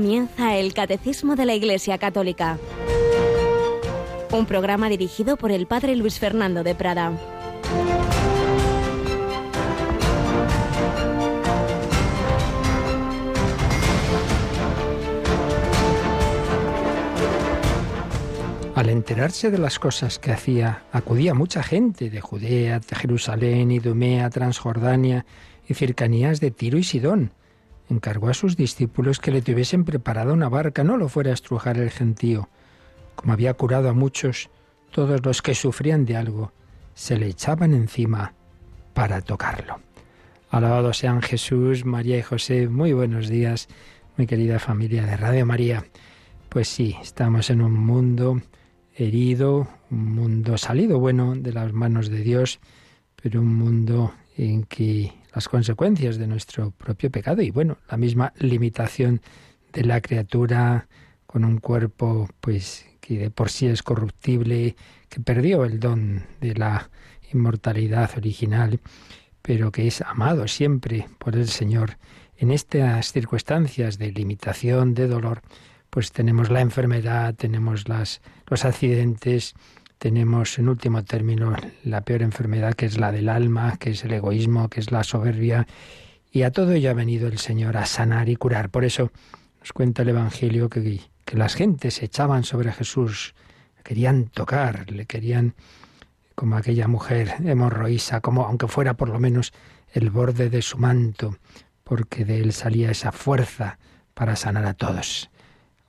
Comienza el Catecismo de la Iglesia Católica, un programa dirigido por el Padre Luis Fernando de Prada. Al enterarse de las cosas que hacía, acudía mucha gente de Judea, de Jerusalén, Idumea, Transjordania y cercanías de Tiro y Sidón. Encargó a sus discípulos que le tuviesen preparada una barca, no lo fuera a estrujar el gentío. Como había curado a muchos, todos los que sufrían de algo se le echaban encima para tocarlo. Alabado sean Jesús, María y José. Muy buenos días, mi querida familia de Radio María. Pues sí, estamos en un mundo herido, un mundo salido bueno de las manos de Dios, pero un mundo en que las consecuencias de nuestro propio pecado y bueno, la misma limitación de la criatura con un cuerpo pues que de por sí es corruptible, que perdió el don de la inmortalidad original, pero que es amado siempre por el Señor. En estas circunstancias de limitación, de dolor, pues tenemos la enfermedad, tenemos las, los accidentes, tenemos en último término la peor enfermedad que es la del alma, que es el egoísmo, que es la soberbia, y a todo ello ha venido el Señor a sanar y curar. Por eso nos cuenta el Evangelio que, que las gentes se echaban sobre Jesús, querían tocar, le querían como aquella mujer hemorroísa, como aunque fuera por lo menos el borde de su manto, porque de él salía esa fuerza para sanar a todos.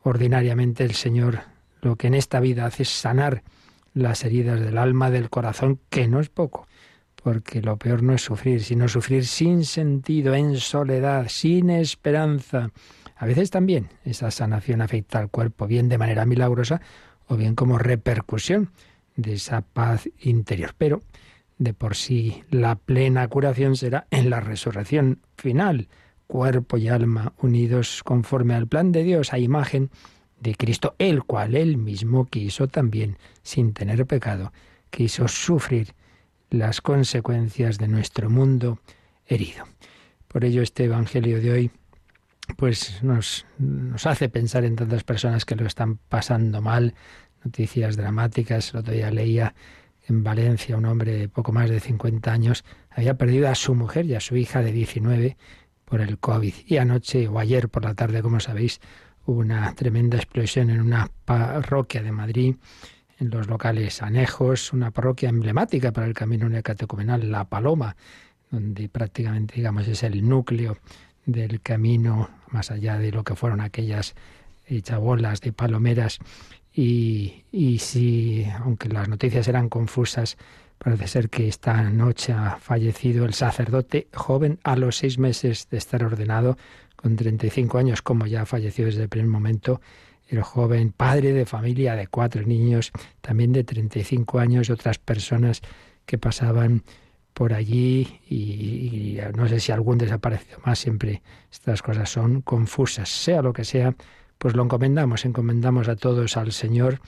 Ordinariamente el Señor lo que en esta vida hace es sanar las heridas del alma, del corazón, que no es poco, porque lo peor no es sufrir, sino sufrir sin sentido, en soledad, sin esperanza. A veces también esa sanación afecta al cuerpo, bien de manera milagrosa o bien como repercusión de esa paz interior. Pero de por sí la plena curación será en la resurrección final, cuerpo y alma unidos conforme al plan de Dios, a imagen de Cristo, el cual él mismo quiso también, sin tener pecado, quiso sufrir las consecuencias de nuestro mundo herido. Por ello este Evangelio de hoy pues nos, nos hace pensar en tantas personas que lo están pasando mal, noticias dramáticas. El otro día leía en Valencia un hombre de poco más de 50 años había perdido a su mujer y a su hija de 19 por el COVID. Y anoche o ayer por la tarde, como sabéis, una tremenda explosión en una parroquia de Madrid, en los locales anejos, una parroquia emblemática para el camino neocatecumenal, La Paloma, donde prácticamente, digamos, es el núcleo del camino, más allá de lo que fueron aquellas chabolas de palomeras. Y, y si, aunque las noticias eran confusas, Parece ser que esta noche ha fallecido el sacerdote joven a los seis meses de estar ordenado, con 35 años, como ya falleció desde el primer momento, el joven padre de familia de cuatro niños, también de 35 años, otras personas que pasaban por allí y, no sé si algún desaparecido más, siempre estas cosas son confusas. Sea lo que sea, pues lo encomendamos, encomendamos a todos al Señor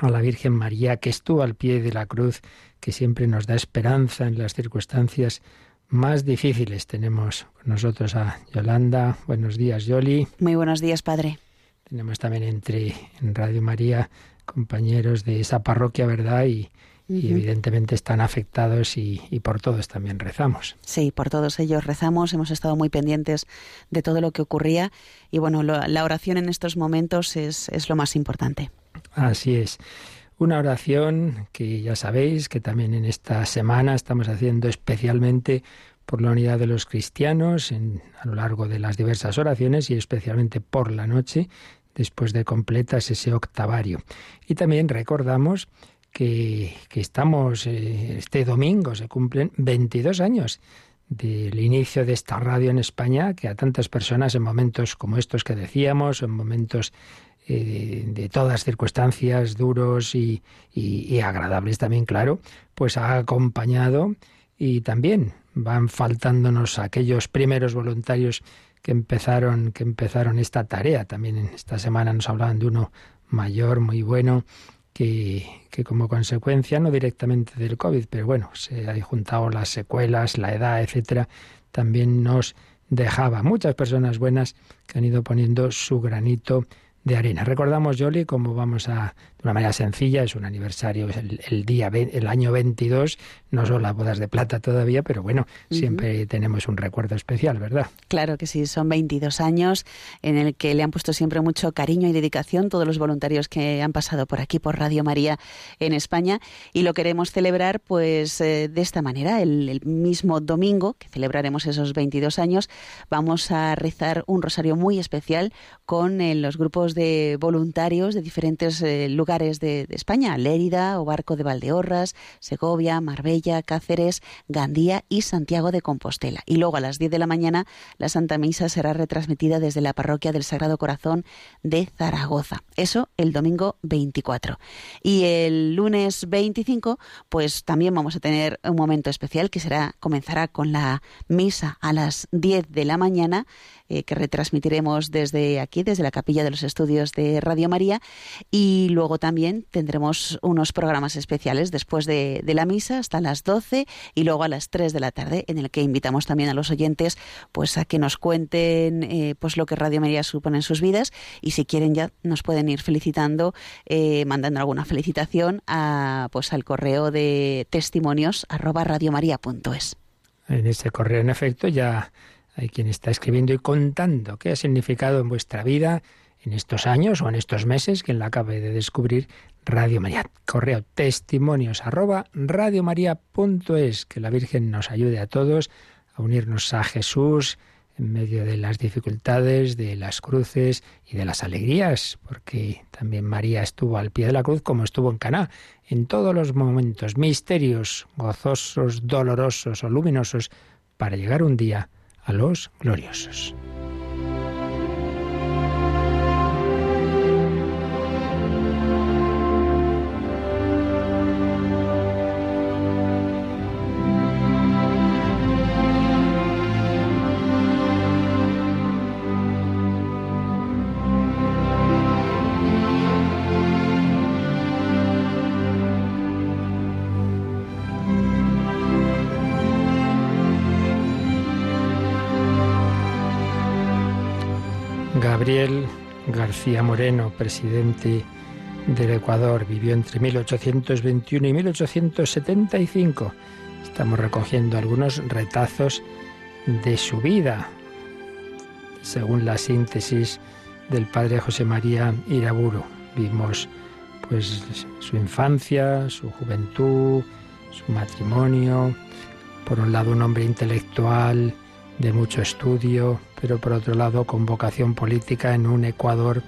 a la Virgen María, que estuvo al pie de la cruz, que siempre nos da esperanza en las circunstancias más difíciles. Tenemos con nosotros a Yolanda. Buenos días, Yoli. Muy buenos días, Padre. Tenemos también entre en Radio María compañeros de esa parroquia, ¿verdad? Y, y evidentemente están afectados y, y, por todos también rezamos. Sí, por todos ellos rezamos, hemos estado muy pendientes de todo lo que ocurría y bueno, lo, la oración en estos momentos es, es lo más importante. Así es. Una oración que ya sabéis que también en esta semana estamos haciendo especialmente por la unidad de los cristianos en, a lo largo de las diversas oraciones y especialmente por la noche después de completas ese octavario. Y también recordamos que, que estamos, eh, este domingo se cumplen 22 años del inicio de esta radio en España, que a tantas personas en momentos como estos que decíamos, en momentos eh, de todas circunstancias duros y, y, agradables también, claro, pues ha acompañado y también van faltándonos aquellos primeros voluntarios que empezaron, que empezaron esta tarea. También esta semana nos hablaban de uno mayor, muy bueno, que, que, como consecuencia, no directamente del COVID, pero bueno, se han juntado las secuelas, la edad, etcétera, también nos dejaba. Muchas personas buenas que han ido poniendo su granito de arena. Recordamos, Jolly, cómo vamos a, de una manera sencilla, es un aniversario, es el, día, el año 22, no son las bodas de plata todavía, pero bueno, siempre tenemos un recuerdo especial, ¿verdad? Claro que sí, son 22 años en el que le han puesto siempre mucho cariño y dedicación todos los voluntarios que han pasado por aquí, por Radio María en España, y lo queremos celebrar pues eh, de esta manera, el, mismo domingo, que celebraremos esos 22 años, vamos a rezar un rosario muy especial con eh, los grupos de voluntarios de diferentes eh, lugares de, de España, Lérida, Barco de Valdeorras, Segovia, Marbella, Cáceres, Gandía y Santiago de Compostela. Y luego a las 10 de la mañana la Santa Misa será retransmitida desde la parroquia del Sagrado Corazón de Zaragoza. Eso el domingo 24. Y el lunes 25, pues también vamos a tener un momento especial que será comenzará con la misa a las 10 de la mañana eh, que retransmitiremos desde aquí, desde la capilla de los estudios de Radio María. Y luego también tendremos unos programas especiales después de, la misa hasta las 12 y luego a las 3 de la tarde, en el que invitamos también a los oyentes pues a que nos cuenten eh, pues lo que Radio María supone en sus vidas y si quieren ya nos pueden ir felicitando, eh, mandando alguna felicitación a, pues al correo de testimonios arroba radiomaria.es. En ese correo, en efecto, ya hay quien está escribiendo y contando qué ha significado en vuestra vida en estos años o en estos meses que la acabe de descubrir Radio María. Correo testimonios arroba. Que la Virgen nos ayude a todos a unirnos a Jesús en medio de las dificultades, de las cruces y de las alegrías, porque también María estuvo al pie de la cruz como estuvo en Caná, en todos los momentos, misterios, gozosos, dolorosos o luminosos, para llegar un día los gloriosos. Gabriel García Moreno, presidente del Ecuador, vivió entre 1821 y 1875. Estamos recogiendo algunos retazos de su vida, según la síntesis del padre José María Iraburu. Vimos pues su infancia, su juventud, su matrimonio, por un lado un hombre intelectual de mucho estudio, pero por otro lado con vocación política en un Ecuador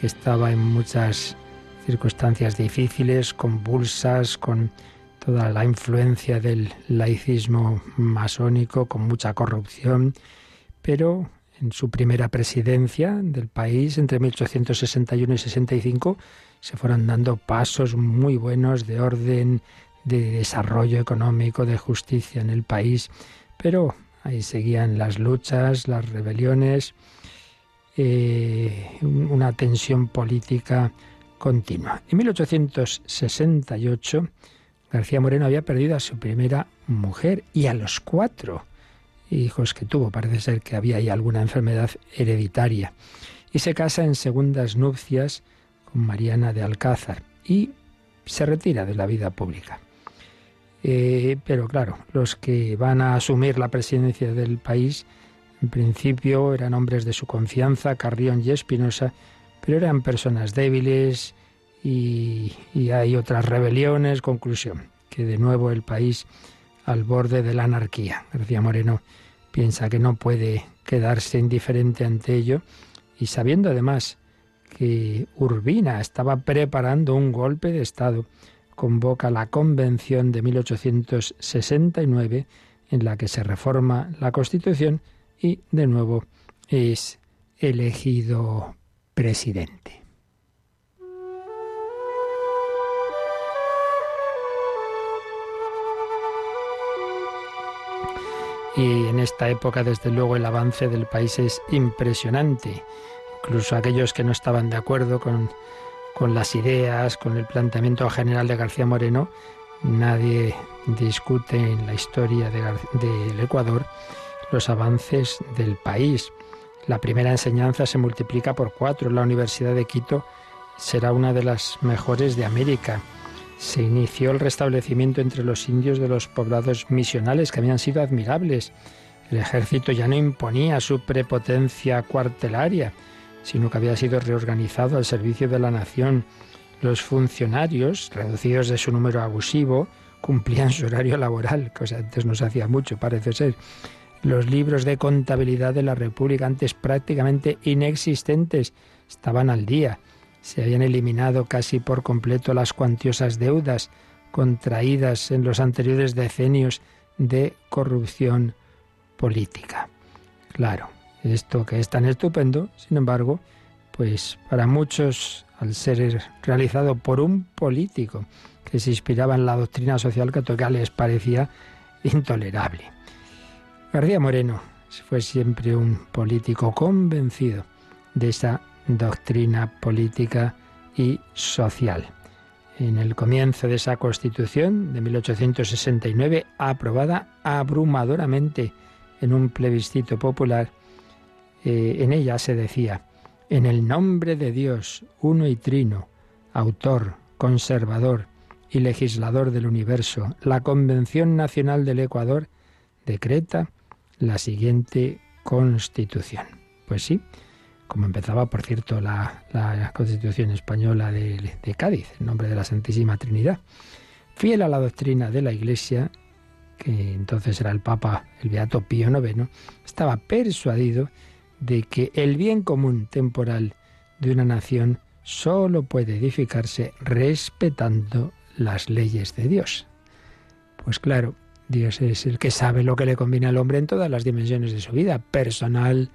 que estaba en muchas circunstancias difíciles, convulsas, con toda la influencia del laicismo masónico, con mucha corrupción, pero en su primera presidencia del país, entre 1861 y 65, se fueron dando pasos muy buenos de orden, de desarrollo económico, de justicia en el país, pero Ahí seguían las luchas, las rebeliones, eh, una tensión política continua. En 1868, García Moreno había perdido a su primera mujer y a los cuatro hijos que tuvo. Parece ser que había ahí alguna enfermedad hereditaria. Y se casa en segundas nupcias con Mariana de Alcázar y se retira de la vida pública. Eh, pero claro, los que van a asumir la presidencia del país, en principio eran hombres de su confianza, Carrión y Espinosa, pero eran personas débiles y, y hay otras rebeliones. Conclusión, que de nuevo el país al borde de la anarquía. García Moreno piensa que no puede quedarse indiferente ante ello y sabiendo además que Urbina estaba preparando un golpe de Estado convoca la Convención de 1869 en la que se reforma la Constitución y de nuevo es elegido presidente. Y en esta época, desde luego, el avance del país es impresionante. Incluso aquellos que no estaban de acuerdo con con las ideas, con el planteamiento general de García Moreno, nadie discute en la historia del Ecuador los avances del país. La primera enseñanza se multiplica por cuatro. La Universidad de Quito será una de las mejores de América. Se inició el restablecimiento entre los indios de los poblados misionales que habían sido admirables. El ejército ya no imponía su prepotencia cuartelaria, sino que había sido reorganizado al servicio de la nación. Los funcionarios, reducidos de su número abusivo, cumplían su horario laboral, cosa antes no se hacía mucho, parece ser. Los libros de contabilidad de la República, antes prácticamente inexistentes, estaban al día. Se habían eliminado casi por completo las cuantiosas deudas contraídas en los anteriores decenios de corrupción política. Claro, esto que es tan estupendo, sin embargo, pues para muchos, al ser realizado por un político que se inspiraba en la doctrina social católica, les parecía intolerable. García Moreno fue siempre un político convencido de esa doctrina política y social. En el comienzo de esa constitución de 1869, aprobada abrumadoramente en un plebiscito popular, eh, en ella se decía, en el nombre de Dios, uno y trino, autor, conservador y legislador del universo, la Convención Nacional del Ecuador decreta la siguiente constitución. Pues sí, como empezaba, por cierto, la, Constitución Española de, de, Cádiz, en nombre de la Santísima Trinidad. Fiel a la doctrina de la Iglesia, que entonces era el Papa, el Beato Pío IX, estaba persuadido de que el bien común temporal de una nación sólo puede edificarse respetando las leyes de Dios. Pues claro, Dios es el que sabe lo que le conviene al hombre en todas las dimensiones de su vida, personal,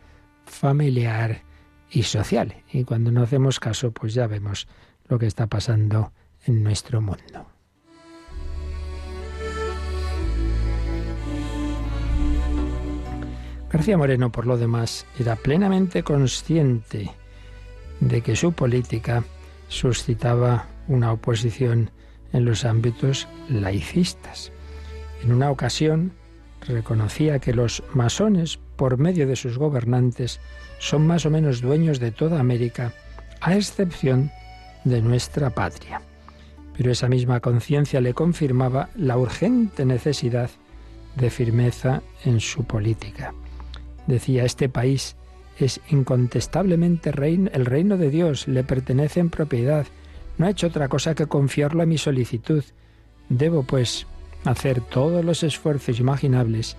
familiar y social. Y cuando no hacemos caso, pues ya vemos lo que está pasando en nuestro mundo. García Moreno, por lo demás, era plenamente consciente de que su política suscitaba una oposición en los ámbitos laicistas. En una ocasión reconocía que los masones, por medio de sus gobernantes, son más o menos dueños de toda América, a excepción de nuestra patria. Pero esa misma conciencia le confirmaba la urgente necesidad de firmeza en su política. Decía, este país es incontestablemente el reino de Dios, le pertenece en propiedad. No ha hecho otra cosa que confiarlo a mi solicitud. Debo, pues, hacer todos los esfuerzos imaginables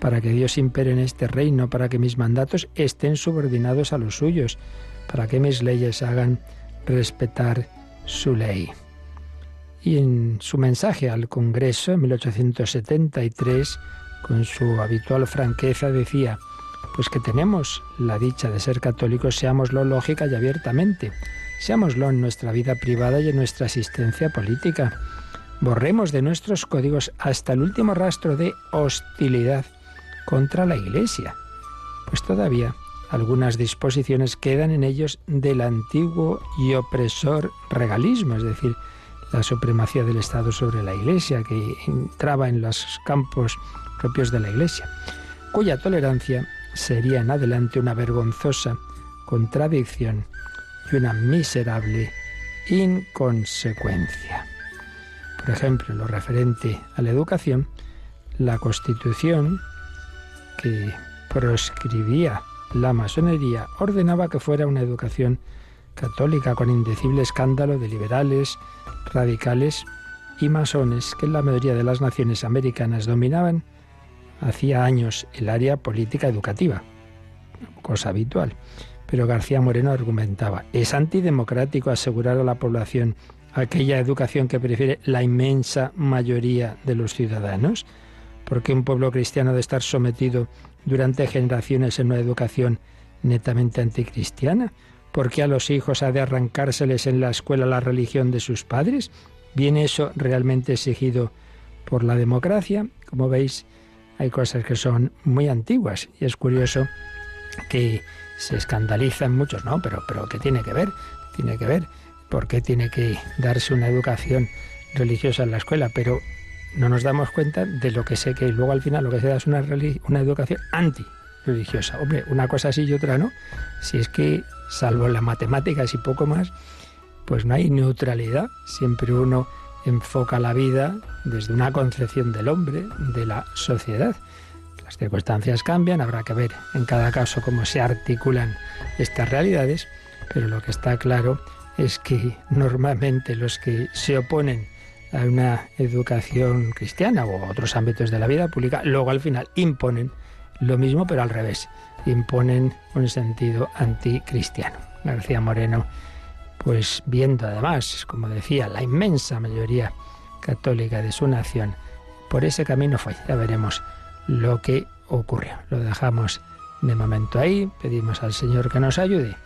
para que Dios impere en este reino, para que mis mandatos estén subordinados a los suyos, para que mis leyes hagan respetar su ley. Y en su mensaje al Congreso en 1873, con su habitual franqueza, decía, pues que tenemos la dicha de ser católicos, seámoslo lógica y abiertamente, seámoslo en nuestra vida privada y en nuestra asistencia política. Borremos de nuestros códigos hasta el último rastro de hostilidad contra la Iglesia, pues todavía algunas disposiciones quedan en ellos del antiguo y opresor regalismo, es decir, la supremacía del Estado sobre la Iglesia, que entraba en los campos propios de la Iglesia, cuya tolerancia sería en adelante una vergonzosa contradicción y una miserable inconsecuencia. Por ejemplo, lo referente a la educación, la Constitución que proscribía la masonería ordenaba que fuera una educación católica con indecible escándalo de liberales, radicales y masones que en la mayoría de las naciones americanas dominaban hacía años el área política educativa, cosa habitual. Pero García Moreno argumentaba, es antidemocrático asegurar a la población aquella educación que prefiere la inmensa mayoría de los ciudadanos. porque un pueblo cristiano debe estar sometido durante generaciones en una educación netamente anticristiana? ¿Por qué a los hijos ha de arrancárseles en la escuela la religión de sus padres? ¿Viene eso realmente exigido por la democracia? Como veis, hay cosas que son muy antiguas y es curioso que se escandalizan muchos, no, pero, pero ¿qué tiene que ver? Tiene que ver, ¿por qué tiene que darse una educación religiosa en la escuela? Pero no nos damos cuenta de lo que sé que luego al final lo que se da es una, una educación anti-religiosa. Hombre, una cosa así y otra no. Si es que, salvo las matemáticas y poco más, pues no hay neutralidad. Siempre uno enfoca la vida desde una concepción del hombre, de la sociedad. Las circunstancias cambian, habrá que ver en cada caso cómo se articulan estas realidades, pero lo que está claro es que normalmente los que se oponen a una educación cristiana o a otros ámbitos de la vida pública, luego al final imponen lo mismo, pero al revés, imponen un sentido anticristiano. García Moreno, pues viendo además, como decía, la inmensa mayoría católica de su nación, por ese camino fue. Ya veremos lo que ocurrió. Lo dejamos de momento ahí, pedimos al Señor que nos ayude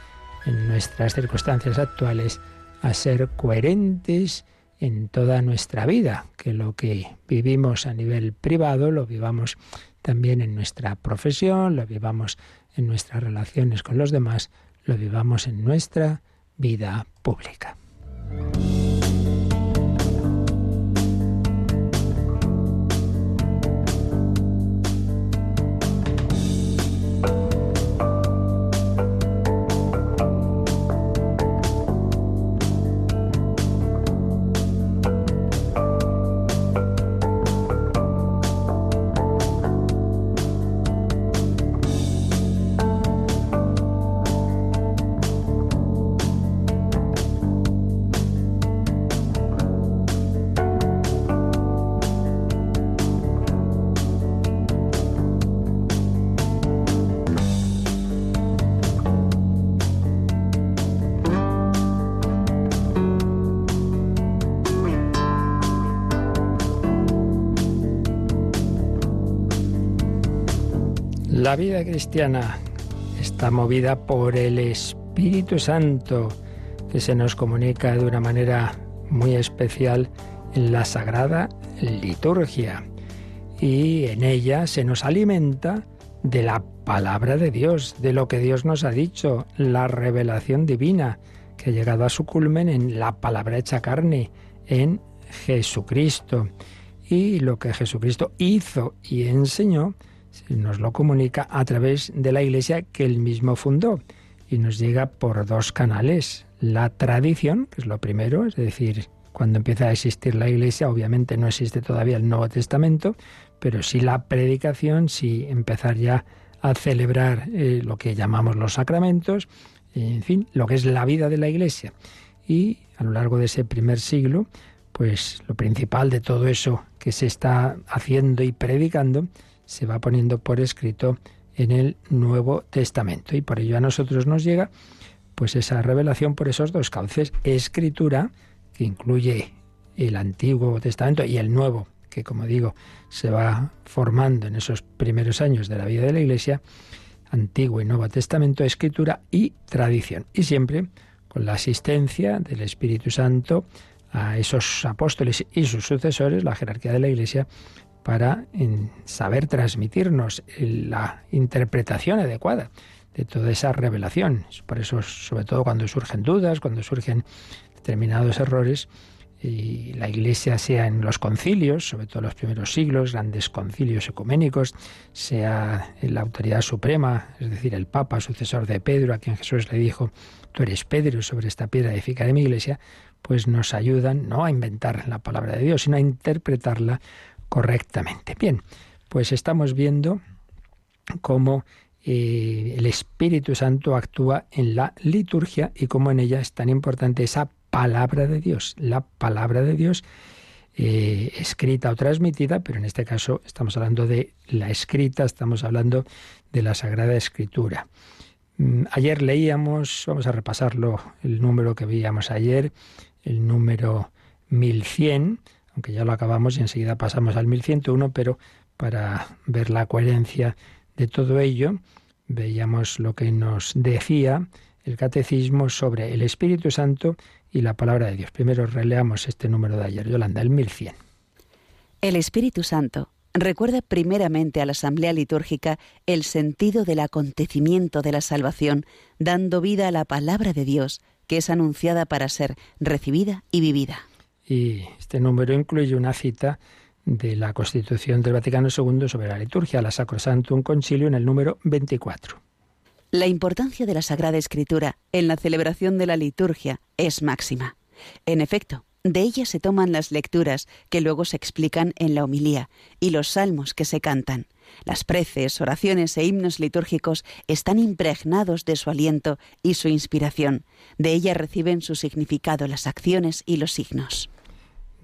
en nuestras circunstancias actuales a ser coherentes en toda nuestra vida, que lo que vivimos a nivel privado lo vivamos también en nuestra profesión, lo vivamos en nuestras relaciones con los demás, lo vivamos en nuestra vida pública. La vida cristiana está movida por el Espíritu Santo que se nos comunica de una manera muy especial en la Sagrada Liturgia. Y en ella se nos alimenta de la palabra de Dios, de lo que Dios nos ha dicho, la revelación divina, que ha llegado a su culmen en la palabra hecha carne, en Jesucristo. Y lo que Jesucristo hizo y enseñó nos lo comunica a través de la Iglesia que él mismo fundó y nos llega por dos canales. La tradición, que es lo primero, es decir, cuando empieza a existir la Iglesia, obviamente no existe todavía el Nuevo Testamento, pero sí la predicación, sí empezar ya a celebrar eh, lo que llamamos los sacramentos, en fin, lo que es la vida de la Iglesia. Y a lo largo de ese primer siglo, pues lo principal de todo eso que se está haciendo y predicando se va poniendo por escrito en el Nuevo Testamento. Y por ello a nosotros nos llega pues esa revelación por esos dos cauces, escritura, que incluye el Antiguo Testamento y el Nuevo, que como digo, se va formando en esos primeros años de la vida de la Iglesia, Antiguo y Nuevo Testamento, escritura y tradición. Y siempre con la asistencia del Espíritu Santo a esos apóstoles y sus sucesores, la jerarquía de la Iglesia, para saber transmitirnos la interpretación adecuada de toda esa revelación. Por eso, sobre todo cuando surgen dudas, cuando surgen determinados errores, y la Iglesia sea en los concilios, sobre todo en los primeros siglos, grandes concilios ecuménicos, sea en la autoridad suprema, es decir, el Papa, sucesor de Pedro, a quien Jesús le dijo, tú eres Pedro, sobre esta piedra edificaré mi Iglesia, pues nos ayudan no a inventar la palabra de Dios, sino a interpretarla correctamente. Bien, pues estamos viendo cómo eh, el Espíritu Santo actúa en la liturgia y cómo en ella es tan importante esa palabra de Dios, la palabra de Dios eh, escrita o transmitida, pero en este caso estamos hablando de la escrita, estamos hablando de la Sagrada Escritura. Mm, ayer leíamos, vamos a repasarlo, el número que veíamos ayer, el número 1100, aunque ya lo acabamos y enseguida pasamos al 1101, pero para ver la coherencia de todo ello, veíamos lo que nos decía el catecismo sobre el Espíritu Santo y la palabra de Dios. Primero releamos este número de ayer, Yolanda, el 1100. El Espíritu Santo recuerda primeramente a la asamblea litúrgica el sentido del acontecimiento de la salvación, dando vida a la palabra de Dios, que es anunciada para ser recibida y vivida y este número incluye una cita de la Constitución del Vaticano II sobre la liturgia, la Sacrosanctum Concilio, en el número 24. La importancia de la Sagrada Escritura en la celebración de la liturgia es máxima. En efecto, de ella se toman las lecturas que luego se explican en la homilía y los salmos que se cantan. Las preces, oraciones e himnos litúrgicos están impregnados de su aliento y su inspiración. De ella reciben su significado las acciones y los signos.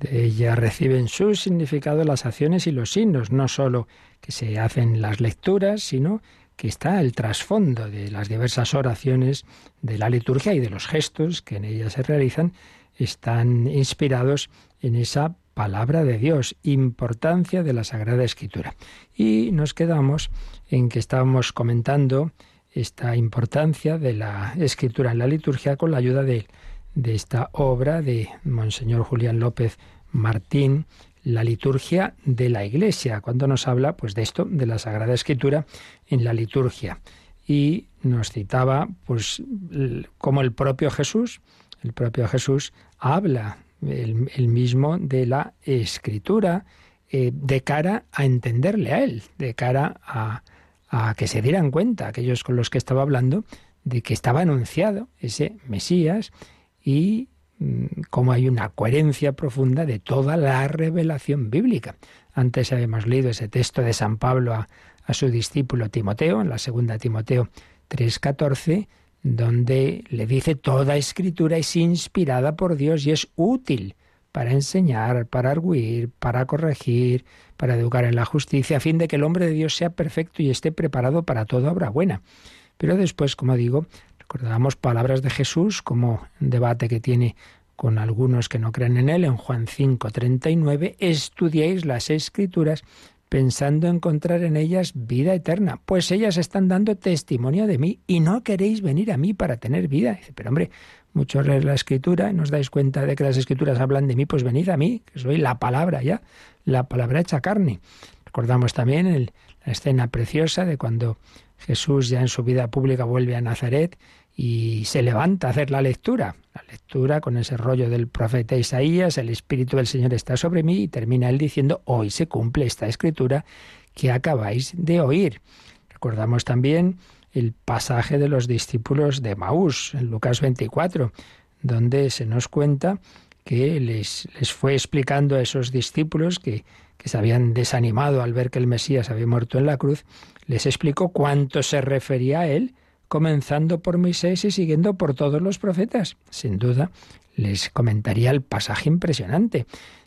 De ella reciben su significado las acciones y los signos, no solo que se hacen las lecturas, sino que está el trasfondo de las diversas oraciones de la liturgia y de los gestos que en ella se realizan, están inspirados en esa palabra de Dios, importancia de la Sagrada Escritura. Y nos quedamos en que estábamos comentando esta importancia de la escritura en la liturgia con la ayuda de, de esta obra de Monseñor Julián López Martín, la liturgia de la Iglesia, cuando nos habla pues de esto, de la Sagrada Escritura en la liturgia. Y nos citaba pues como el propio Jesús, el propio Jesús habla el, mismo de la escritura eh, de cara a entenderle a él, de cara a, a que se dieran cuenta aquellos con los que estaba hablando de que estaba anunciado ese Mesías y cómo hay una coherencia profunda de toda la revelación bíblica. Antes habíamos leído ese texto de San Pablo a, a su discípulo Timoteo, en la segunda Timoteo 3:14, donde le dice toda escritura es inspirada por Dios y es útil para enseñar, para arguir, para corregir, para educar en la justicia, a fin de que el hombre de Dios sea perfecto y esté preparado para toda obra buena. Pero después, como digo, recordábamos palabras de Jesús como debate que tiene con algunos que no creen en él en Juan 5:39, estudiéis las escrituras pensando encontrar en ellas vida eterna, pues ellas están dando testimonio de mí y no queréis venir a mí para tener vida. Pero hombre, muchos leer la escritura y nos dais cuenta de que las escrituras hablan de mí, pues venid a mí, que soy la palabra ya, la palabra hecha carne. Recordamos también la escena preciosa de cuando Jesús ya en su vida pública vuelve a Nazaret y se levanta a hacer la lectura. La lectura con ese rollo del profeta Isaías, el Espíritu del Señor está sobre mí y termina él diciendo, hoy se cumple esta escritura que acabáis de oír. Recordamos también el pasaje de los discípulos de Maús, en Lucas 24, donde se nos cuenta que les, les fue explicando a esos discípulos que, que se habían desanimado al ver que el Mesías había muerto en la cruz, les explicó cuánto se refería a él comenzando por Moisés y siguiendo por todos los profetas. Sin duda, les comentaría el pasaje impresionante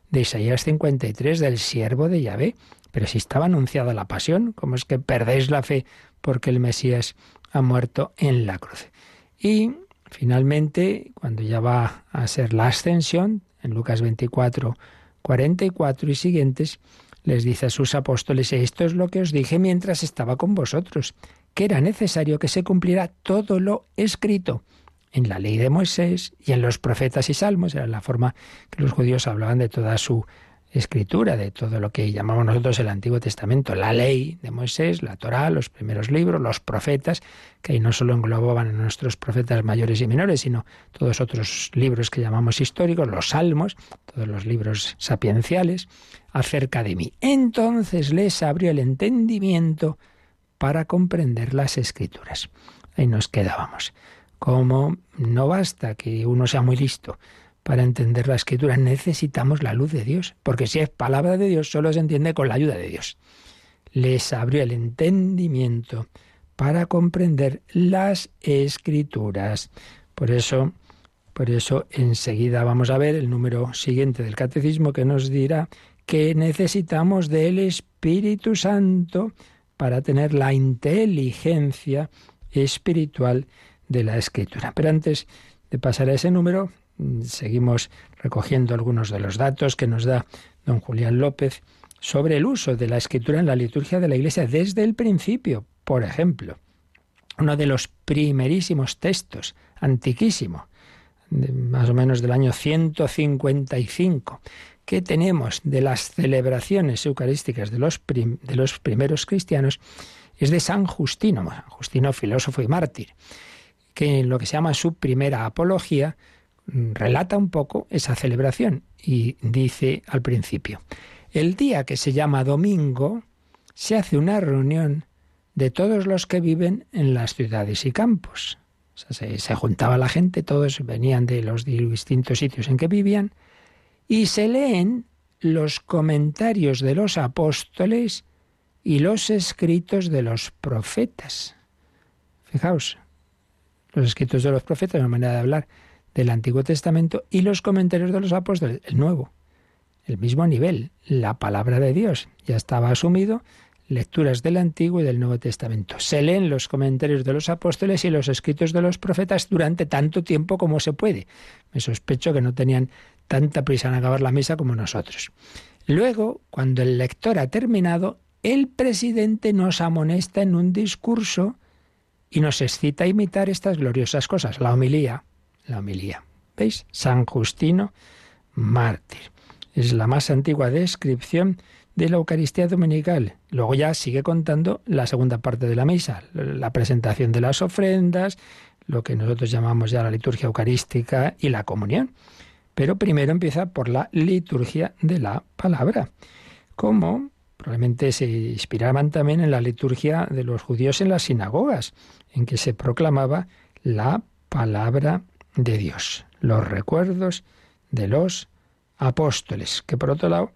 de Isaías 53 del siervo de Yahvé. Pero si estaba anunciada la pasión, ¿cómo es que perdéis la fe porque el Mesías ha muerto en la cruz? Y finalmente, cuando ya va a ser la ascensión, en Lucas 24, 44 y siguientes, les dice a sus apóstoles, esto es lo que os dije mientras estaba con vosotros, que era necesario que se cumpliera todo lo escrito en la ley de Moisés y en los profetas y salmos. Era la forma que los judíos hablaban de toda su escritura, de todo lo que llamamos nosotros el Antiguo Testamento, la ley de Moisés, la Torá, los primeros libros, los profetas, que ahí no solo englobaban a nuestros profetas mayores y menores, sino todos otros libros que llamamos históricos, los salmos, todos los libros sapienciales, acerca de mí. Entonces les abrió el entendimiento para comprender las escrituras. Ahí nos quedábamos. Como no basta que uno sea muy listo para entender la escritura, necesitamos la luz de Dios, porque si es palabra de Dios, solo se entiende con la ayuda de Dios. Les abrió el entendimiento para comprender las escrituras. Por eso, por eso enseguida vamos a ver el número siguiente del catecismo que nos dirá que necesitamos del Espíritu Santo para tener la inteligencia espiritual de la escritura. Pero antes de pasar a ese número, mm, seguimos recogiendo algunos de los datos que nos da don Julián López sobre el uso de la escritura en la liturgia de la Iglesia desde el principio. Por ejemplo, uno de los primerísimos textos, antiquísimo, más o menos del año 155, que tenemos de las celebraciones eucarísticas de los, de los primeros cristianos es de San Justino, Justino filósofo y mártir, que en lo que se llama su primera apología mm, relata un poco esa celebración y dice al principio, el día que se llama domingo, se hace una reunión de todos los que viven en las ciudades y campos. se, se, juntaba la gente, todos venían de los distintos sitios en que vivían, y se leen los comentarios de los apóstoles y los escritos de los profetas. Fijaos, los escritos de los profetas, una manera de hablar del Antiguo Testamento, y los comentarios de los apóstoles, el Nuevo. El mismo nivel, la palabra de Dios ya estaba asumido, lecturas del Antiguo y del Nuevo Testamento. Se leen los comentarios de los apóstoles y los escritos de los profetas durante tanto tiempo como se puede. Me sospecho que no tenían tanta prisa en acabar la misa como nosotros. Luego, cuando el lector ha terminado, el presidente nos amonesta en un discurso y nos excita a imitar estas gloriosas cosas. La homilía, la homilía. ¿Veis? San Justino, mártir. Es la más antigua descripción de la Eucaristía Dominical. Luego ya sigue contando la segunda parte de la misa, la presentación de las ofrendas, lo que nosotros llamamos ya la liturgia eucarística y la comunión. Pero primero empieza por la liturgia de la palabra, como probablemente se inspiraban también en la liturgia de los judíos en las sinagogas, en que se proclamaba la palabra de Dios, los recuerdos de los apóstoles, que por otro lado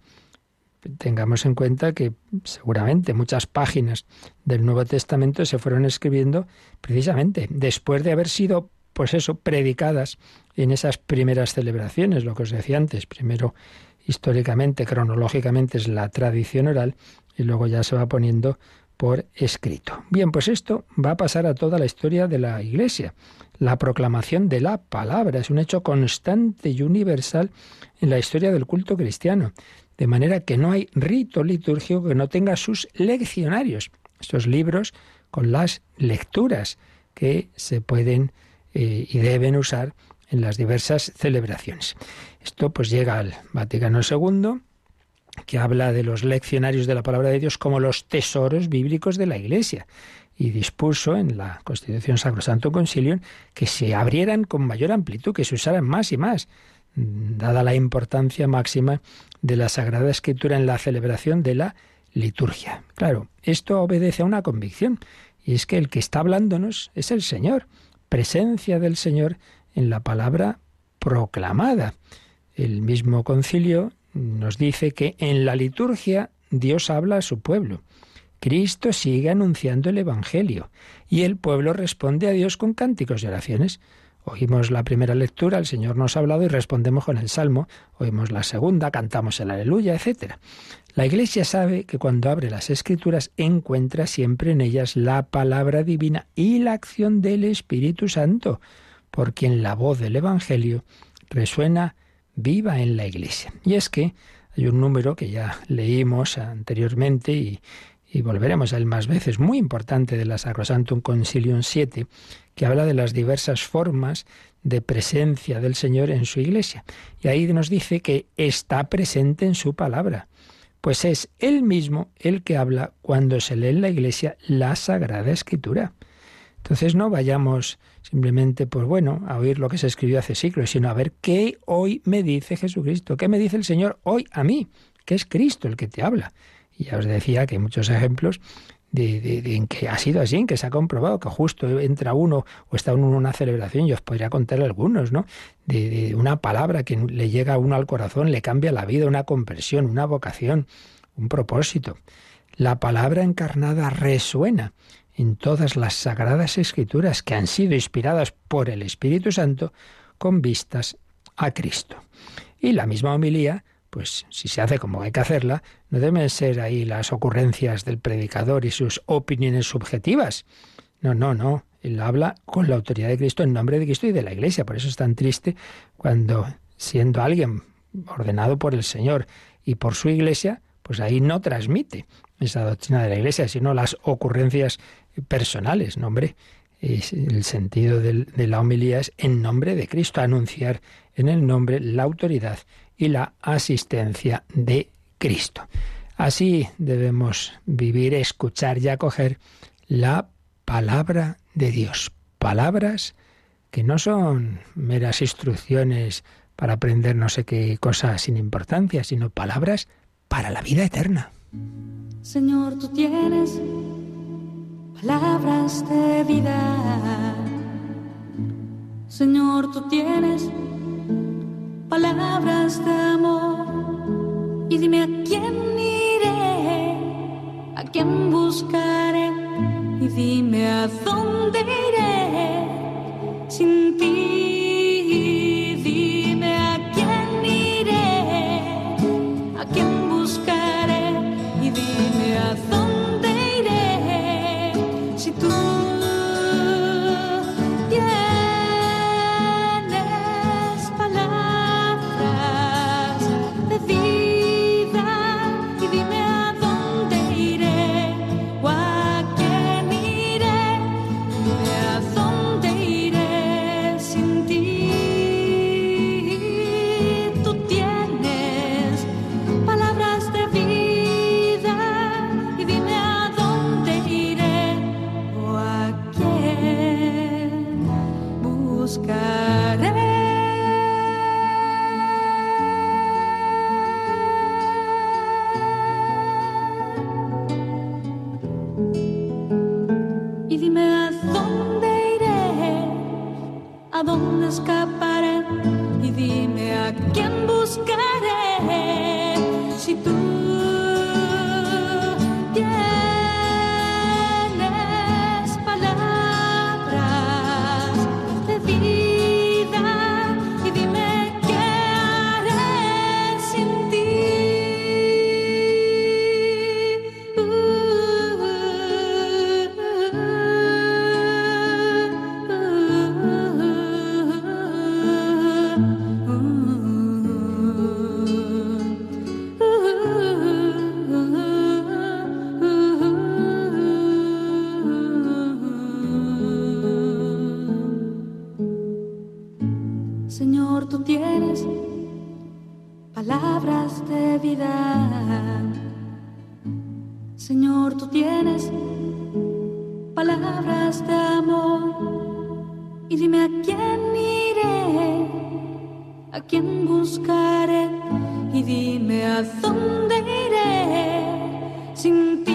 tengamos en cuenta que seguramente muchas páginas del Nuevo Testamento se fueron escribiendo precisamente después de haber sido, pues eso, predicadas en esas primeras celebraciones, lo que os decía antes, primero históricamente, cronológicamente es la tradición oral y luego ya se va poniendo por escrito. Bien, pues esto va a pasar a toda la historia de la Iglesia. La proclamación de la palabra es un hecho constante y universal en la historia del culto cristiano. De manera que no hay rito litúrgico que no tenga sus leccionarios, estos libros con las lecturas que se pueden eh, y deben usar en las diversas celebraciones. Esto pues llega al Vaticano II, que habla de los leccionarios de la palabra de Dios como los tesoros bíblicos de la Iglesia y dispuso en la Constitución Sacrosanto Concilium que se abrieran con mayor amplitud, que se usaran más y más, dada la importancia máxima de la Sagrada Escritura en la celebración de la liturgia. Claro, esto obedece a una convicción, y es que el que está hablándonos es el Señor, presencia del Señor en la palabra proclamada. El mismo concilio nos dice que en la liturgia Dios habla a su pueblo. Cristo sigue anunciando el Evangelio y el pueblo responde a Dios con cánticos y oraciones. Oímos la primera lectura, el Señor nos ha hablado y respondemos con el Salmo. Oímos la segunda, cantamos el Aleluya, etc. La Iglesia sabe que cuando abre las Escrituras encuentra siempre en ellas la palabra divina y la acción del Espíritu Santo, por quien la voz del Evangelio resuena viva en la Iglesia. Y es que hay un número que ya leímos anteriormente y, y volveremos a él más veces, muy importante de la Sacrosantum Concilium 7, que habla de las diversas formas de presencia del Señor en su iglesia. Y ahí nos dice que está presente en su palabra, pues es Él mismo el que habla cuando se lee en la iglesia la Sagrada Escritura. Entonces no vayamos simplemente, pues bueno, a oír lo que se escribió hace siglos, sino a ver qué hoy me dice Jesucristo, qué me dice el Señor hoy a mí, que es Cristo el que te habla. Ya os decía que hay muchos ejemplos de, en que ha sido así, en que se ha comprobado que justo entra uno o está uno en una celebración, yo os podría contar algunos, ¿no? De, una palabra que le llega a uno al corazón, le cambia la vida, una compresión, una vocación, un propósito. La palabra encarnada resuena en todas las sagradas escrituras que han sido inspiradas por el Espíritu Santo con vistas a Cristo. Y la misma homilía pues si se hace como hay que hacerla, no deben ser ahí las ocurrencias del predicador y sus opiniones subjetivas. No, no, no. Él habla con la autoridad de Cristo en nombre de Cristo y de la Iglesia. Por eso es tan triste cuando, siendo alguien ordenado por el Señor y por su Iglesia, pues ahí no transmite esa doctrina de la Iglesia, sino las ocurrencias personales. No, hombre, el sentido de la homilía es en nombre de Cristo, anunciar en el nombre la autoridad y la asistencia de Cristo. Así debemos vivir, escuchar y acoger la palabra de Dios. Palabras que no son meras instrucciones para aprender no sé qué cosas sin importancia, sino palabras para la vida eterna. Señor, tú tienes palabras de vida. Señor, tú tienes palabras de amor. Y dime a quién iré, a quién buscaré. Y dime a dónde iré sin ti. tú tienes palabras de vida. Señor, tú tienes palabras de amor. Y dime a quién iré, a quién buscaré. Y dime a dónde iré sin ti.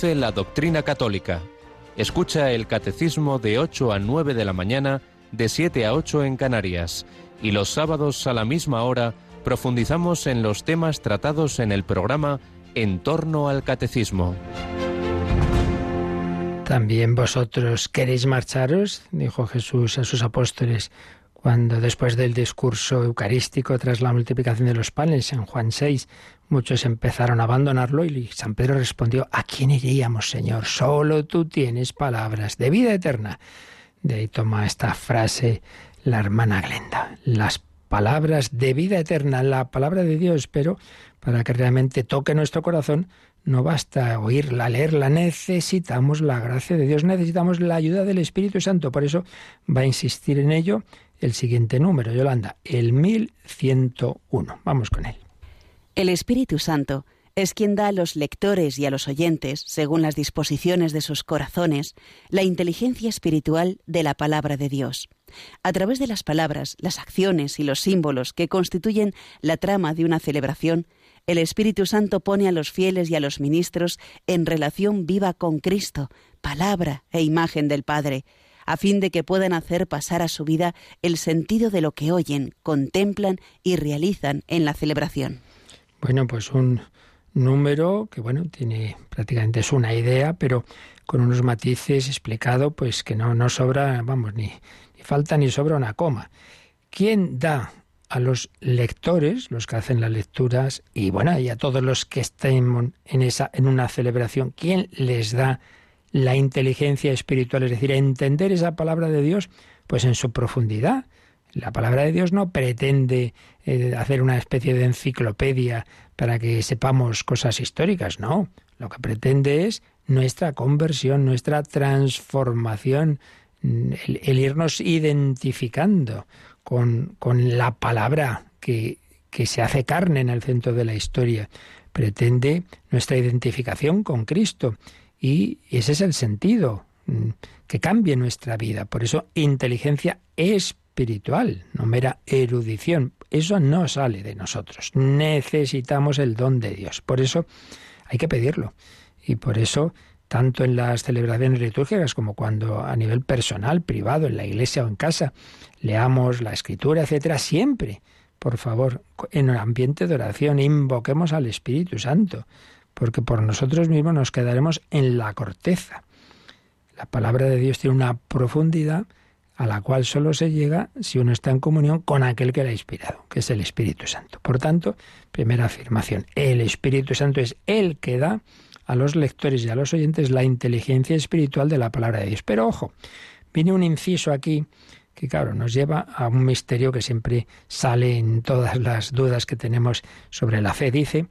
La doctrina católica. Escucha el catecismo de 8 a 9 de la mañana, de 7 a 8 en Canarias. Y los sábados a la misma hora profundizamos en los temas tratados en el programa En torno al catecismo. También vosotros queréis marcharos, dijo Jesús a sus apóstoles cuando después del discurso eucarístico tras la multiplicación de los panes en Juan 6, muchos empezaron a abandonarlo y San Pedro respondió, ¿a quién iríamos, Señor? Solo tú tienes palabras de vida eterna. De ahí toma esta frase la hermana Glenda, las palabras de vida eterna, la palabra de Dios, pero para que realmente toque nuestro corazón, no basta oírla, leerla, necesitamos la gracia de Dios, necesitamos la ayuda del Espíritu Santo. Por eso va a insistir en ello el siguiente número, Yolanda, el 1101. Vamos con él. El Espíritu Santo es quien da a los lectores y a los oyentes, según las disposiciones de sus corazones, la inteligencia espiritual de la palabra de Dios. A través de las palabras, las acciones y los símbolos que constituyen la trama de una celebración, el Espíritu Santo pone a los fieles y a los ministros en relación viva con Cristo, palabra e imagen del Padre, a fin de que puedan hacer pasar a su vida el sentido de lo que oyen, contemplan y realizan en la celebración. Bueno, pues un número que bueno, tiene prácticamente es una idea, pero con unos matices explicado pues que no, no sobra, vamos, ni, ni falta ni sobra una coma. ¿Quién da a los lectores, los que hacen las lecturas, y bueno, y a todos los que estén en, esa, en una celebración, ¿quién les da la inteligencia espiritual, es decir, entender esa palabra de Dios pues en su profundidad. La palabra de Dios no pretende eh, hacer una especie de enciclopedia para que sepamos cosas históricas, no. Lo que pretende es nuestra conversión, nuestra transformación, el, irnos identificando con, con la palabra que, que se hace carne en el centro de la historia. Pretende nuestra identificación con Cristo y ese es el sentido, mm, que cambie nuestra vida. Por eso, inteligencia espiritual, no mera erudición. Eso no sale de nosotros. Necesitamos el don de Dios. Por eso hay que pedirlo. Y por eso, tanto en las celebraciones litúrgicas como cuando a nivel personal, privado, en la iglesia o en casa, leamos la escritura, etcétera, siempre, por favor, en el ambiente de oración, invoquemos al Espíritu Santo porque por nosotros mismos nos quedaremos en la corteza. La palabra de Dios tiene una profundidad a la cual solo se llega si uno está en comunión con aquel que la ha inspirado, que es el Espíritu Santo. Por tanto, primera afirmación, el Espíritu Santo es el que da a los lectores y a los oyentes la inteligencia espiritual de la palabra de Dios. Pero ojo, viene un inciso aquí que claro, nos lleva a un misterio que siempre sale en todas las dudas que tenemos sobre la fe. Dice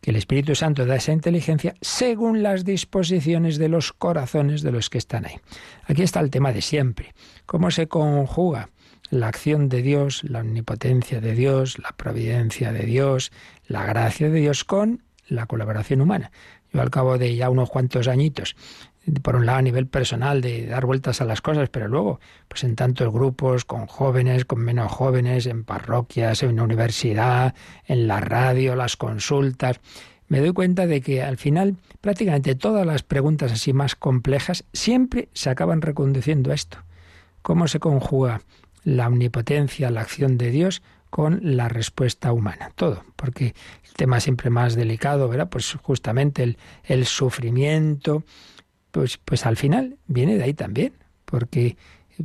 que el Espíritu Santo da esa inteligencia según las disposiciones de los corazones de los que están ahí. Aquí está el tema de siempre. ¿Cómo se conjuga la acción de Dios, la omnipotencia de Dios, la providencia de Dios, la gracia de Dios con la colaboración humana? Yo al cabo de ya unos cuantos añitos por un lado a nivel personal de dar vueltas a las cosas, pero luego pues en tantos grupos, con jóvenes, con menos jóvenes, en parroquias, en universidad, en la radio, las consultas, me doy cuenta de que al final prácticamente todas las preguntas así más complejas siempre se acaban reconduciendo a esto. ¿Cómo se conjuga la omnipotencia, la acción de Dios con la respuesta humana? Todo, porque el tema siempre más delicado, ¿verdad? Pues justamente el, el sufrimiento, pues, pues al final viene de ahí también, porque,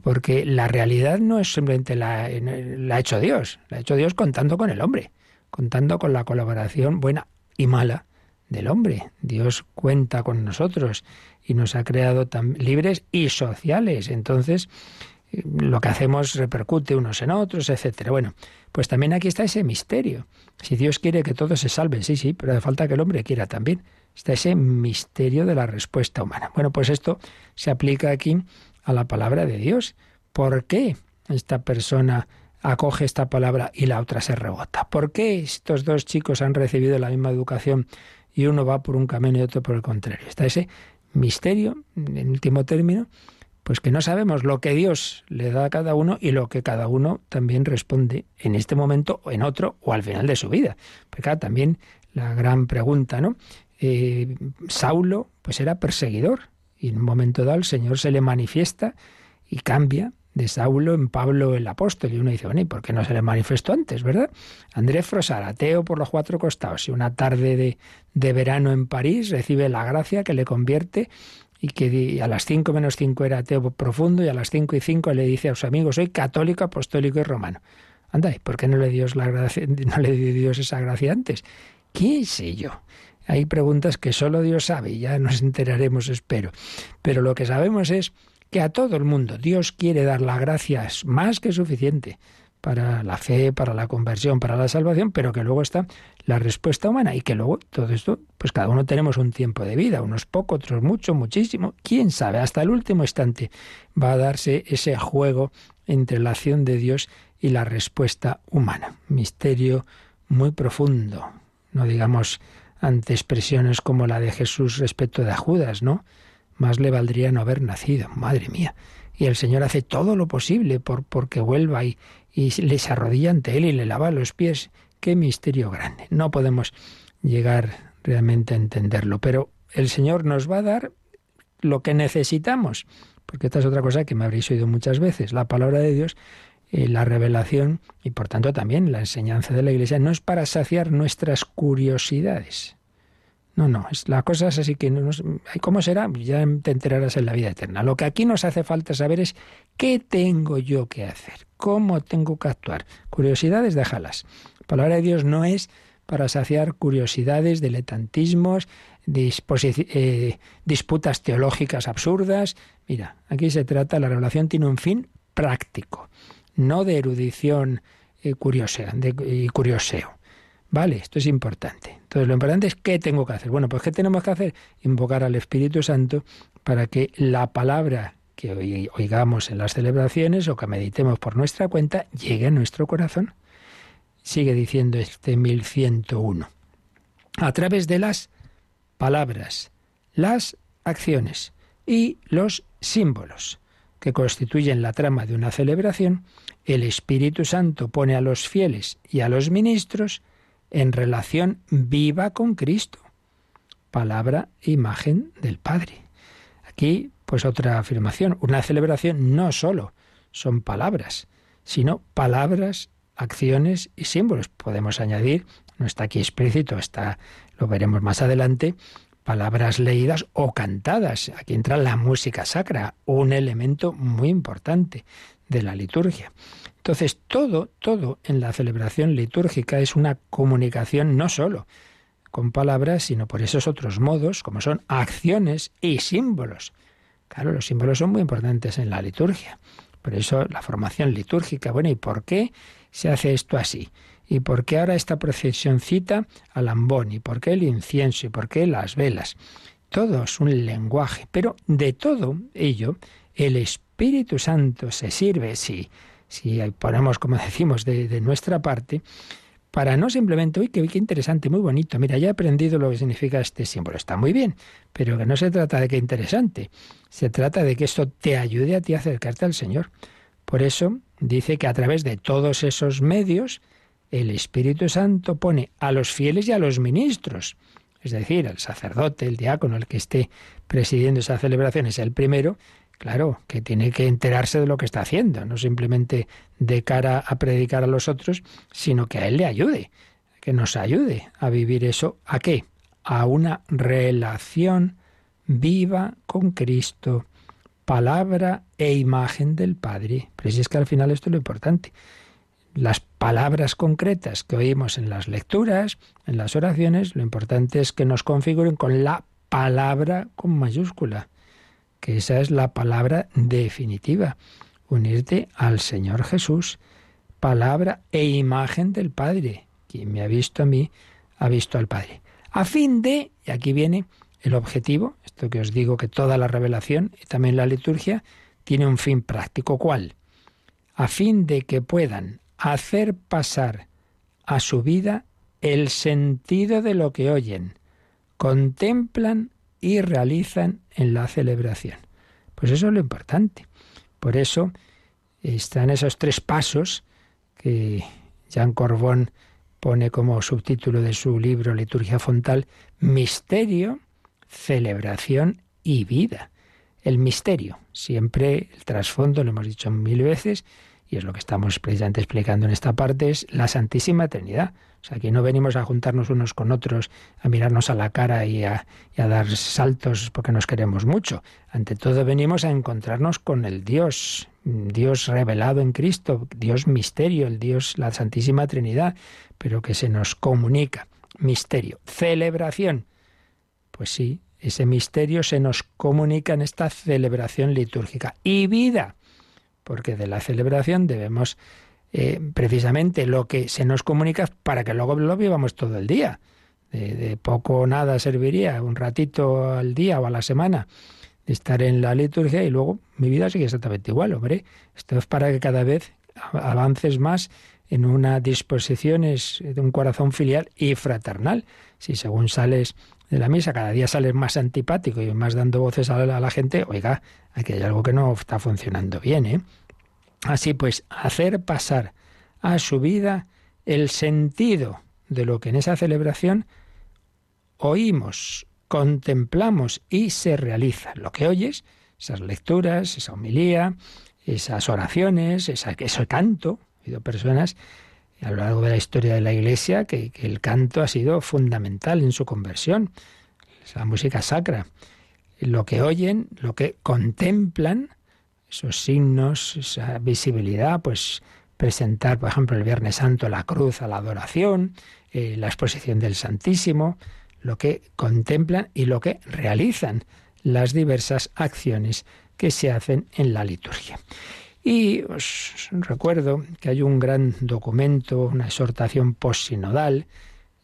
porque la realidad no es simplemente la, la ha hecho Dios, la ha hecho Dios contando con el hombre, contando con la colaboración buena y mala del hombre. Dios cuenta con nosotros y nos ha creado tan libres y sociales. Entonces, lo que hacemos repercute unos en otros, etcétera. Bueno, pues también aquí está ese misterio. Si Dios quiere que todos se salven, sí, sí, pero hace falta que el hombre quiera también. Está ese misterio de la respuesta humana. Bueno, pues esto se aplica aquí a la palabra de Dios. ¿Por qué esta persona acoge esta palabra y la otra se rebota? ¿Por qué estos dos chicos han recibido la misma educación y uno va por un camino y otro por el contrario? Está ese misterio, en último término, pues que no sabemos lo que Dios le da a cada uno y lo que cada uno también responde en este momento o en otro o al final de su vida. Porque también la gran pregunta, ¿no? Eh, Saulo pues era perseguidor y en un momento dado el Señor se le manifiesta y cambia de Saulo en Pablo el apóstol. Y uno dice, bueno, ¿y por qué no se le manifestó antes, verdad? Andrés Frosar, ateo por los cuatro costados, y una tarde de, de verano en París recibe la gracia que le convierte y que a las cinco menos cinco era ateo profundo y a las cinco y cinco le dice a sus amigos, soy católico, apostólico y romano. Anda, ¿y por qué no le, dio la gracia, no le dio Dios esa gracia antes? ¿Qué sé yo? Hay preguntas que solo Dios sabe y ya nos enteraremos, espero. Pero lo que sabemos es que a todo el mundo Dios quiere dar la gracia más que suficiente para la fe, para la conversión, para la salvación, pero que luego está la respuesta humana y que luego todo esto, pues cada uno tenemos un tiempo de vida, unos pocos, otros mucho, muchísimo, quién sabe, hasta el último instante va a darse ese juego entre la acción de Dios y la respuesta humana. Misterio muy profundo, no digamos ante expresiones como la de Jesús respecto de Judas, ¿no? Más le valdría no haber nacido, madre mía. Y el Señor hace todo lo posible por porque vuelva y, y les arrodilla ante él y le lava los pies. Qué misterio grande. No podemos llegar realmente a entenderlo, pero el Señor nos va a dar lo que necesitamos, porque esta es otra cosa que me habréis oído muchas veces. La palabra de Dios eh, la revelación y por tanto también la enseñanza de la Iglesia no es para saciar nuestras curiosidades. No, no, es, la cosa es así que no ¿cómo será? Ya te enterarás en la vida eterna. Lo que aquí nos hace falta saber es qué tengo yo que hacer, cómo tengo que actuar. Curiosidades, déjalas. La palabra de Dios no es para saciar curiosidades, diletantismos, eh, disputas teológicas absurdas. Mira, aquí se trata, la revelación tiene un fin práctico, no de erudición eh, y curioseo. Vale, esto es importante. Entonces, lo importante es qué tengo que hacer. Bueno, pues ¿qué tenemos que hacer? Invocar al Espíritu Santo para que la palabra que oigamos en las celebraciones o que meditemos por nuestra cuenta llegue a nuestro corazón. Sigue diciendo este 1101. A través de las palabras, las acciones y los símbolos que constituyen la trama de una celebración, el Espíritu Santo pone a los fieles y a los ministros en relación viva con Cristo, palabra e imagen del Padre. Aquí, pues otra afirmación, una celebración no solo son palabras, sino palabras, acciones y símbolos. Podemos añadir, no está aquí explícito, está, lo veremos más adelante, palabras leídas o cantadas. Aquí entra la música sacra, un elemento muy importante de la liturgia. Entonces, todo, todo en la celebración litúrgica es una comunicación no solo con palabras, sino por esos otros modos, como son acciones y símbolos. Claro, los símbolos son muy importantes en la liturgia. Por eso la formación litúrgica, bueno, ¿y por qué se hace esto así? ¿Y por qué ahora esta cita al ambón? ¿Y por qué el incienso? ¿Y por qué las velas? Todo es un lenguaje, pero de todo ello el Espíritu Santo se sirve, sí, si ponemos, como decimos, de, nuestra parte, para no simplemente, uy, qué, qué, interesante, muy bonito, mira, ya he aprendido lo que significa este símbolo, está muy bien, pero que no se trata de que interesante, se trata de que esto te ayude a ti a acercarte al Señor. Por eso dice que a través de todos esos medios, el Espíritu Santo pone a los fieles y a los ministros, es decir, al sacerdote, el diácono, el que esté presidiendo esa celebración es el primero, Claro, que tiene que enterarse de lo que está haciendo, no simplemente de cara a predicar a los otros, sino que a él le ayude, que nos ayude a vivir eso. ¿A qué? A una relación viva con Cristo, palabra e imagen del Padre. Pero si es que al final esto es lo importante. Las palabras concretas que oímos en las lecturas, en las oraciones, lo importante es que nos configuren con la palabra con mayúscula que esa es la palabra definitiva, unirte al Señor Jesús, palabra e imagen del Padre. Quien me ha visto a mí, ha visto al Padre. A fin de, y aquí viene el objetivo, esto que os digo que toda la revelación y también la liturgia tiene un fin práctico. ¿Cuál? A fin de que puedan hacer pasar a su vida el sentido de lo que oyen, contemplan y realizan en la celebración. Pues eso es lo importante. Por eso están esos tres pasos que Jean Corbón pone como subtítulo de su libro Liturgia Fontal, misterio, celebración y vida. El misterio, siempre el trasfondo, lo hemos dicho mil veces, y es lo que estamos precisamente explicando en esta parte, es la Santísima Trinidad. O sea, aquí no venimos a juntarnos unos con otros, a mirarnos a la cara y a, dar saltos porque nos queremos mucho. Ante todo venimos a encontrarnos con el Dios, Dios revelado en Cristo, Dios misterio, el Dios, la Santísima Trinidad, pero que se nos comunica. Misterio. Celebración. Pues sí, ese misterio se nos comunica en esta celebración litúrgica. Y vida, porque de la celebración debemos eh, precisamente lo que se nos comunica para que luego lo vivamos todo el día. De, poco o nada serviría un ratito al día o a la semana de estar en la liturgia y luego mi vida sigue exactamente igual, hombre. Esto es para que cada vez avances más en una disposición de un corazón filial y fraternal. Si según sales de la misa cada día sales más antipático y más dando voces a la, gente, oiga, aquí hay algo que no está funcionando bien, ¿eh? Así pues, hacer pasar a su vida el sentido de lo que en esa celebración oímos, contemplamos y se realiza. Lo que oyes, esas lecturas, esa homilía, esas oraciones, esa, ese canto. Ha habido personas a lo largo de la historia de la Iglesia que, el canto ha sido fundamental en su conversión. La música sacra. Lo que oyen, lo que contemplan, esos signos, esa visibilidad, pues presentar, por ejemplo, el Viernes Santo la cruz a la adoración, eh, la exposición del Santísimo, lo que contemplan y lo que realizan las diversas acciones que se hacen en la liturgia. Y os recuerdo que hay un gran documento, una exhortación postsinodal.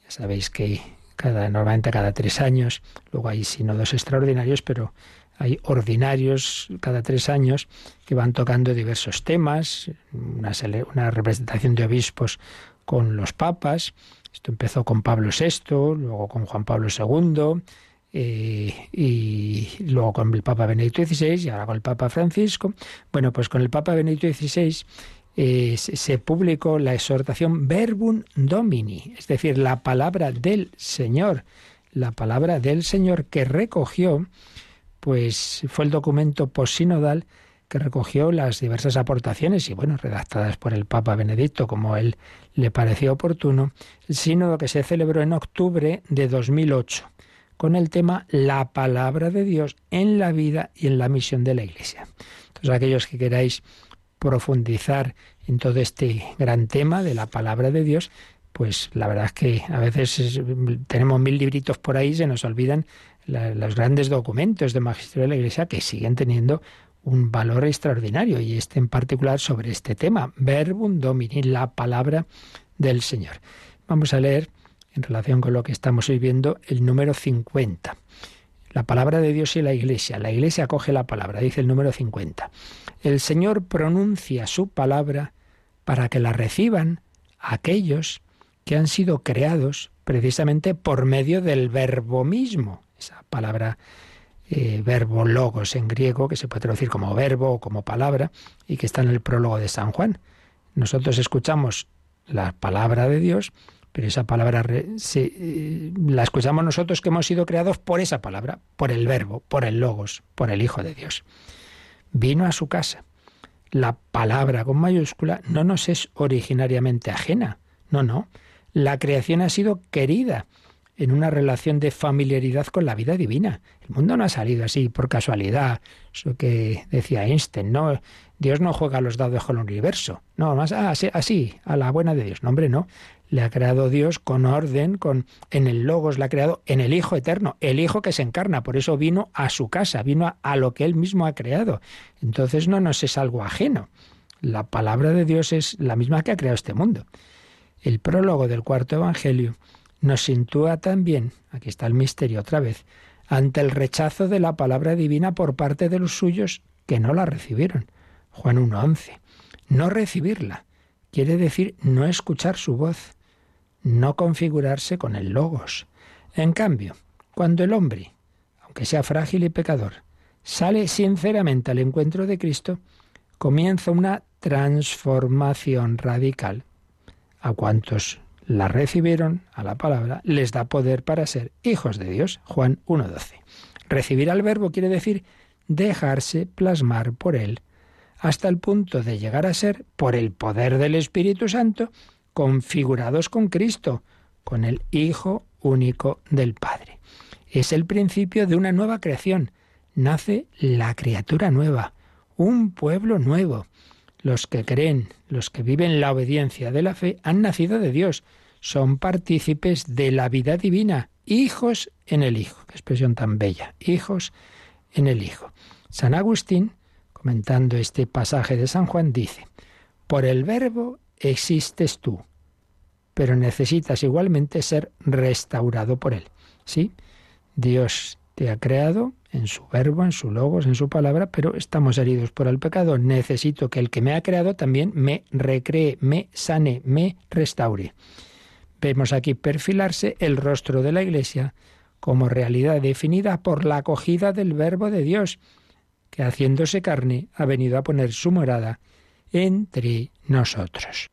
Ya sabéis que cada, normalmente cada tres años, luego hay sínodos extraordinarios, pero hay ordinarios cada tres años que van tocando diversos temas, una, una representación de obispos con los papas. Esto empezó con Pablo VI, luego con Juan Pablo II, eh, y luego con el Papa Benedicto XVI y ahora con el Papa Francisco. Bueno, pues con el Papa Benedicto XVI eh, se publicó la exhortación Verbum Domini, es decir, la palabra del Señor, la palabra del Señor que recogió, pues fue el documento posinodal que recogió las diversas aportaciones y bueno, redactadas por el Papa Benedicto como él le pareció oportuno, el sínodo que se celebró en octubre de 2008 con el tema La palabra de Dios en la vida y en la misión de la Iglesia. Entonces, aquellos que queráis profundizar en todo este gran tema de la palabra de Dios, pues la verdad es que a veces tenemos mil libritos por ahí, se nos olvidan los grandes documentos de magisterio de la Iglesia que siguen teniendo un valor extraordinario y este en particular sobre este tema, verbum domini, la palabra del Señor. Vamos a leer en relación con lo que estamos viviendo, el número 50. La palabra de Dios y la Iglesia. La Iglesia acoge la palabra, dice el número 50. El Señor pronuncia su palabra para que la reciban aquellos que han sido creados precisamente por medio del verbo mismo. Esa palabra, eh, verbo logos en griego, que se puede traducir como verbo o como palabra, y que está en el prólogo de San Juan. Nosotros escuchamos la palabra de Dios pero esa palabra eh, la escuchamos nosotros que hemos sido creados por esa palabra, por el verbo, por el logos, por el Hijo de Dios. Vino a su casa. La palabra con mayúscula no nos es originariamente ajena. No, no. La creación ha sido querida en una relación de familiaridad con la vida divina. El mundo no ha salido así por casualidad, eso que decía Einstein, no, Dios no juega los dados con el universo, no, más así, así, a la buena de Dios. No, hombre, no le ha creado Dios con orden, con en el Logos le ha creado en el Hijo eterno, el Hijo que se encarna, por eso vino a su casa, vino a, lo que él mismo ha creado. Entonces no nos es algo ajeno. La palabra de Dios es la misma que ha creado este mundo. El prólogo del cuarto evangelio nos sitúa también, aquí está el misterio otra vez, ante el rechazo de la palabra divina por parte de los suyos que no la recibieron. Juan 1.11. No recibirla quiere decir no escuchar su voz no configurarse con el logos. En cambio, cuando el hombre, aunque sea frágil y pecador, sale sinceramente al encuentro de Cristo, comienza una transformación radical. A cuantos la recibieron, a la palabra, les da poder para ser hijos de Dios. Juan 1.12. Recibir al verbo quiere decir dejarse plasmar por él, hasta el punto de llegar a ser, por el poder del Espíritu Santo, configurados con Cristo, con el Hijo único del Padre. Es el principio de una nueva creación. Nace la criatura nueva, un pueblo nuevo. Los que creen, los que viven la obediencia de la fe, han nacido de Dios, son partícipes de la vida divina, hijos en el Hijo. Qué expresión tan bella, hijos en el Hijo. San Agustín, comentando este pasaje de San Juan, dice, por el verbo existes tú, pero necesitas igualmente ser restaurado por Él. ¿Sí? Dios te ha creado en su verbo, en su logos, en su palabra, pero estamos heridos por el pecado. Necesito que el que me ha creado también me recree, me sane, me restaure. Vemos aquí perfilarse el rostro de la Iglesia como realidad definida por la acogida del verbo de Dios, que haciéndose carne ha venido a poner su morada entre nosotros.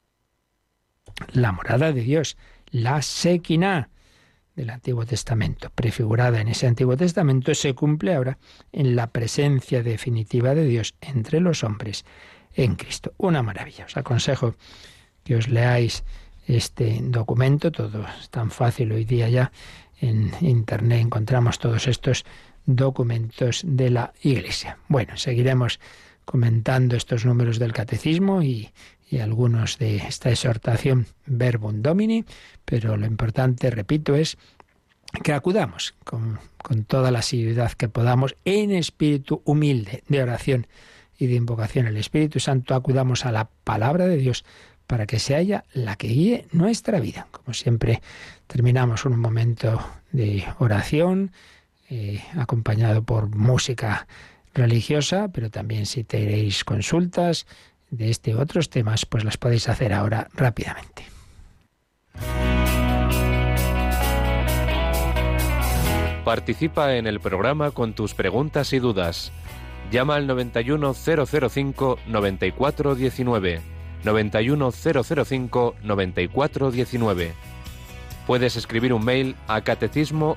La morada de Dios, la sequina del Antiguo Testamento, prefigurada en ese Antiguo Testamento, se cumple ahora en la presencia definitiva de Dios entre los hombres en Cristo. Una maravilla. Os aconsejo que os leáis este documento, todo es tan fácil hoy día ya en Internet encontramos todos estos documentos de la Iglesia. Bueno, seguiremos comentando estos números del catecismo y, y algunos de esta exhortación verbum domini, pero lo importante, repito, es que acudamos con, con toda la asiduidad que podamos en espíritu humilde de oración y de invocación al Espíritu Santo, acudamos a la palabra de Dios para que se haya la que guíe nuestra vida. Como siempre, terminamos un momento de oración, eh, acompañado por música religiosa, pero también si tenéis consultas de este u otros temas, pues las podéis hacer ahora rápidamente. Participa en el programa con tus preguntas y dudas. Llama al 91005 9419. 91005 9419. Puedes escribir un mail a catecismo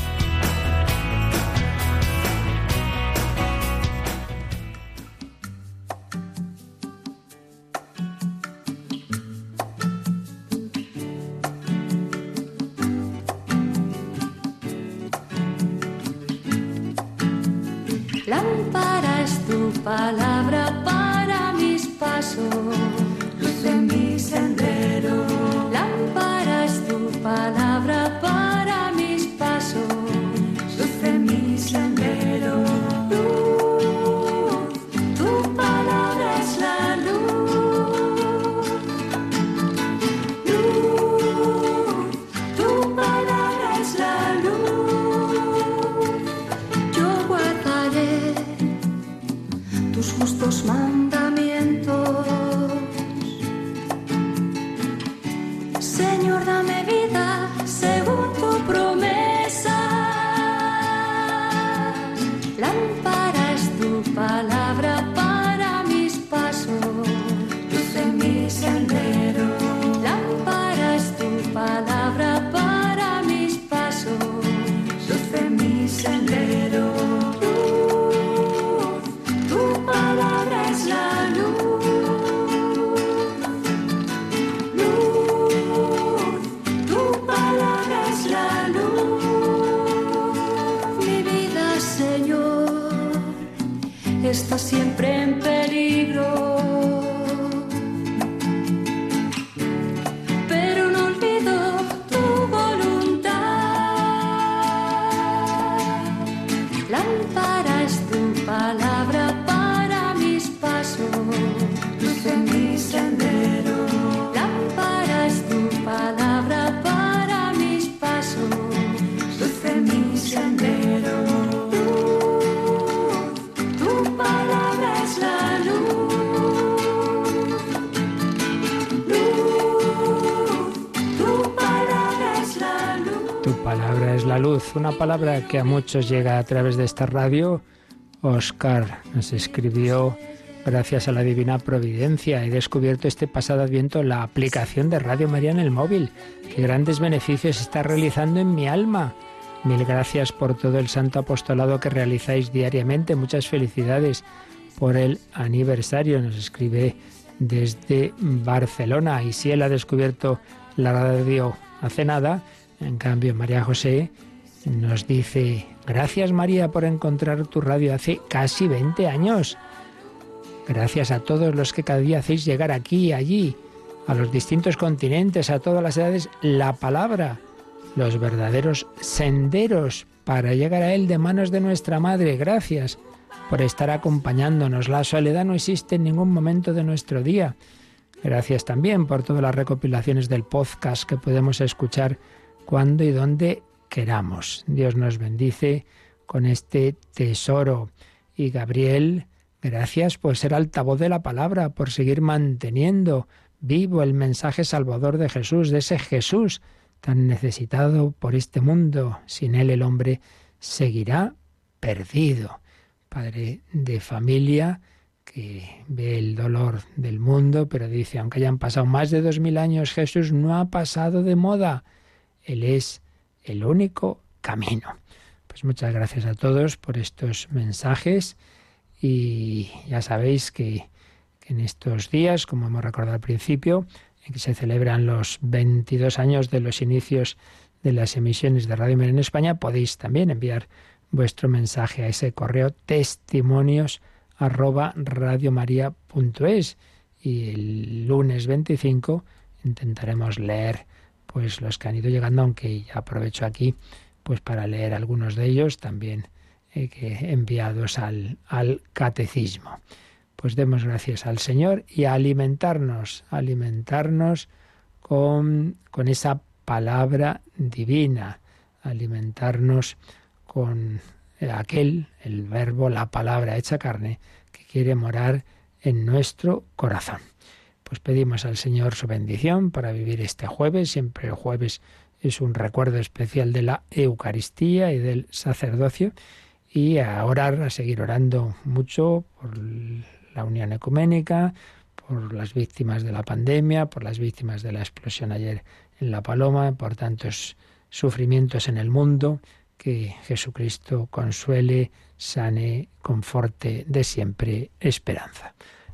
una palabra que a muchos llega a través de esta radio. Oscar nos escribió, gracias a la divina providencia, he descubierto este pasado adviento la aplicación de Radio María en el móvil. Qué grandes beneficios está realizando en mi alma. Mil gracias por todo el santo apostolado que realizáis diariamente. Muchas felicidades por el aniversario. Nos escribe desde Barcelona. Y si él ha descubierto la radio hace nada, en cambio María José nos dice, gracias María por encontrar tu radio hace casi 20 años. Gracias a todos los que cada día hacéis llegar aquí y allí, a los distintos continentes, a todas las edades, la palabra, los verdaderos senderos para llegar a Él de manos de nuestra Madre. Gracias por estar acompañándonos. La soledad no existe en ningún momento de nuestro día. Gracias también por todas las recopilaciones del podcast que podemos escuchar cuando y dónde queramos. Dios nos bendice con este tesoro. Y Gabriel, gracias por ser altavoz de la palabra, por seguir manteniendo vivo el mensaje salvador de Jesús, de ese Jesús tan necesitado por este mundo. Sin él el hombre seguirá perdido. Padre de familia que ve el dolor del mundo, pero dice, aunque hayan pasado más de dos mil años, Jesús no ha pasado de moda. Él es el único camino. Pues muchas gracias a todos por estos mensajes y ya sabéis que, en estos días, como hemos recordado al principio, en que se celebran los 22 años de los inicios de las emisiones de Radio María en España, podéis también enviar vuestro mensaje a ese correo testimonios arroba y el lunes 25 intentaremos leer pues los que han ido llegando, aunque aprovecho aquí pues para leer algunos de ellos también eh, enviados al, al catecismo. Pues demos gracias al Señor y a alimentarnos, alimentarnos con, con esa palabra divina, alimentarnos con aquel, el verbo, la palabra hecha carne, que quiere morar en nuestro corazón. Pues pedimos al Señor su bendición para vivir este jueves. Siempre el jueves es un recuerdo especial de la Eucaristía y del sacerdocio. Y a orar, a seguir orando mucho por la unión ecuménica, por las víctimas de la pandemia, por las víctimas de la explosión ayer en La Paloma, por tantos sufrimientos en el mundo, que Jesucristo consuele, sane, conforte de siempre esperanza.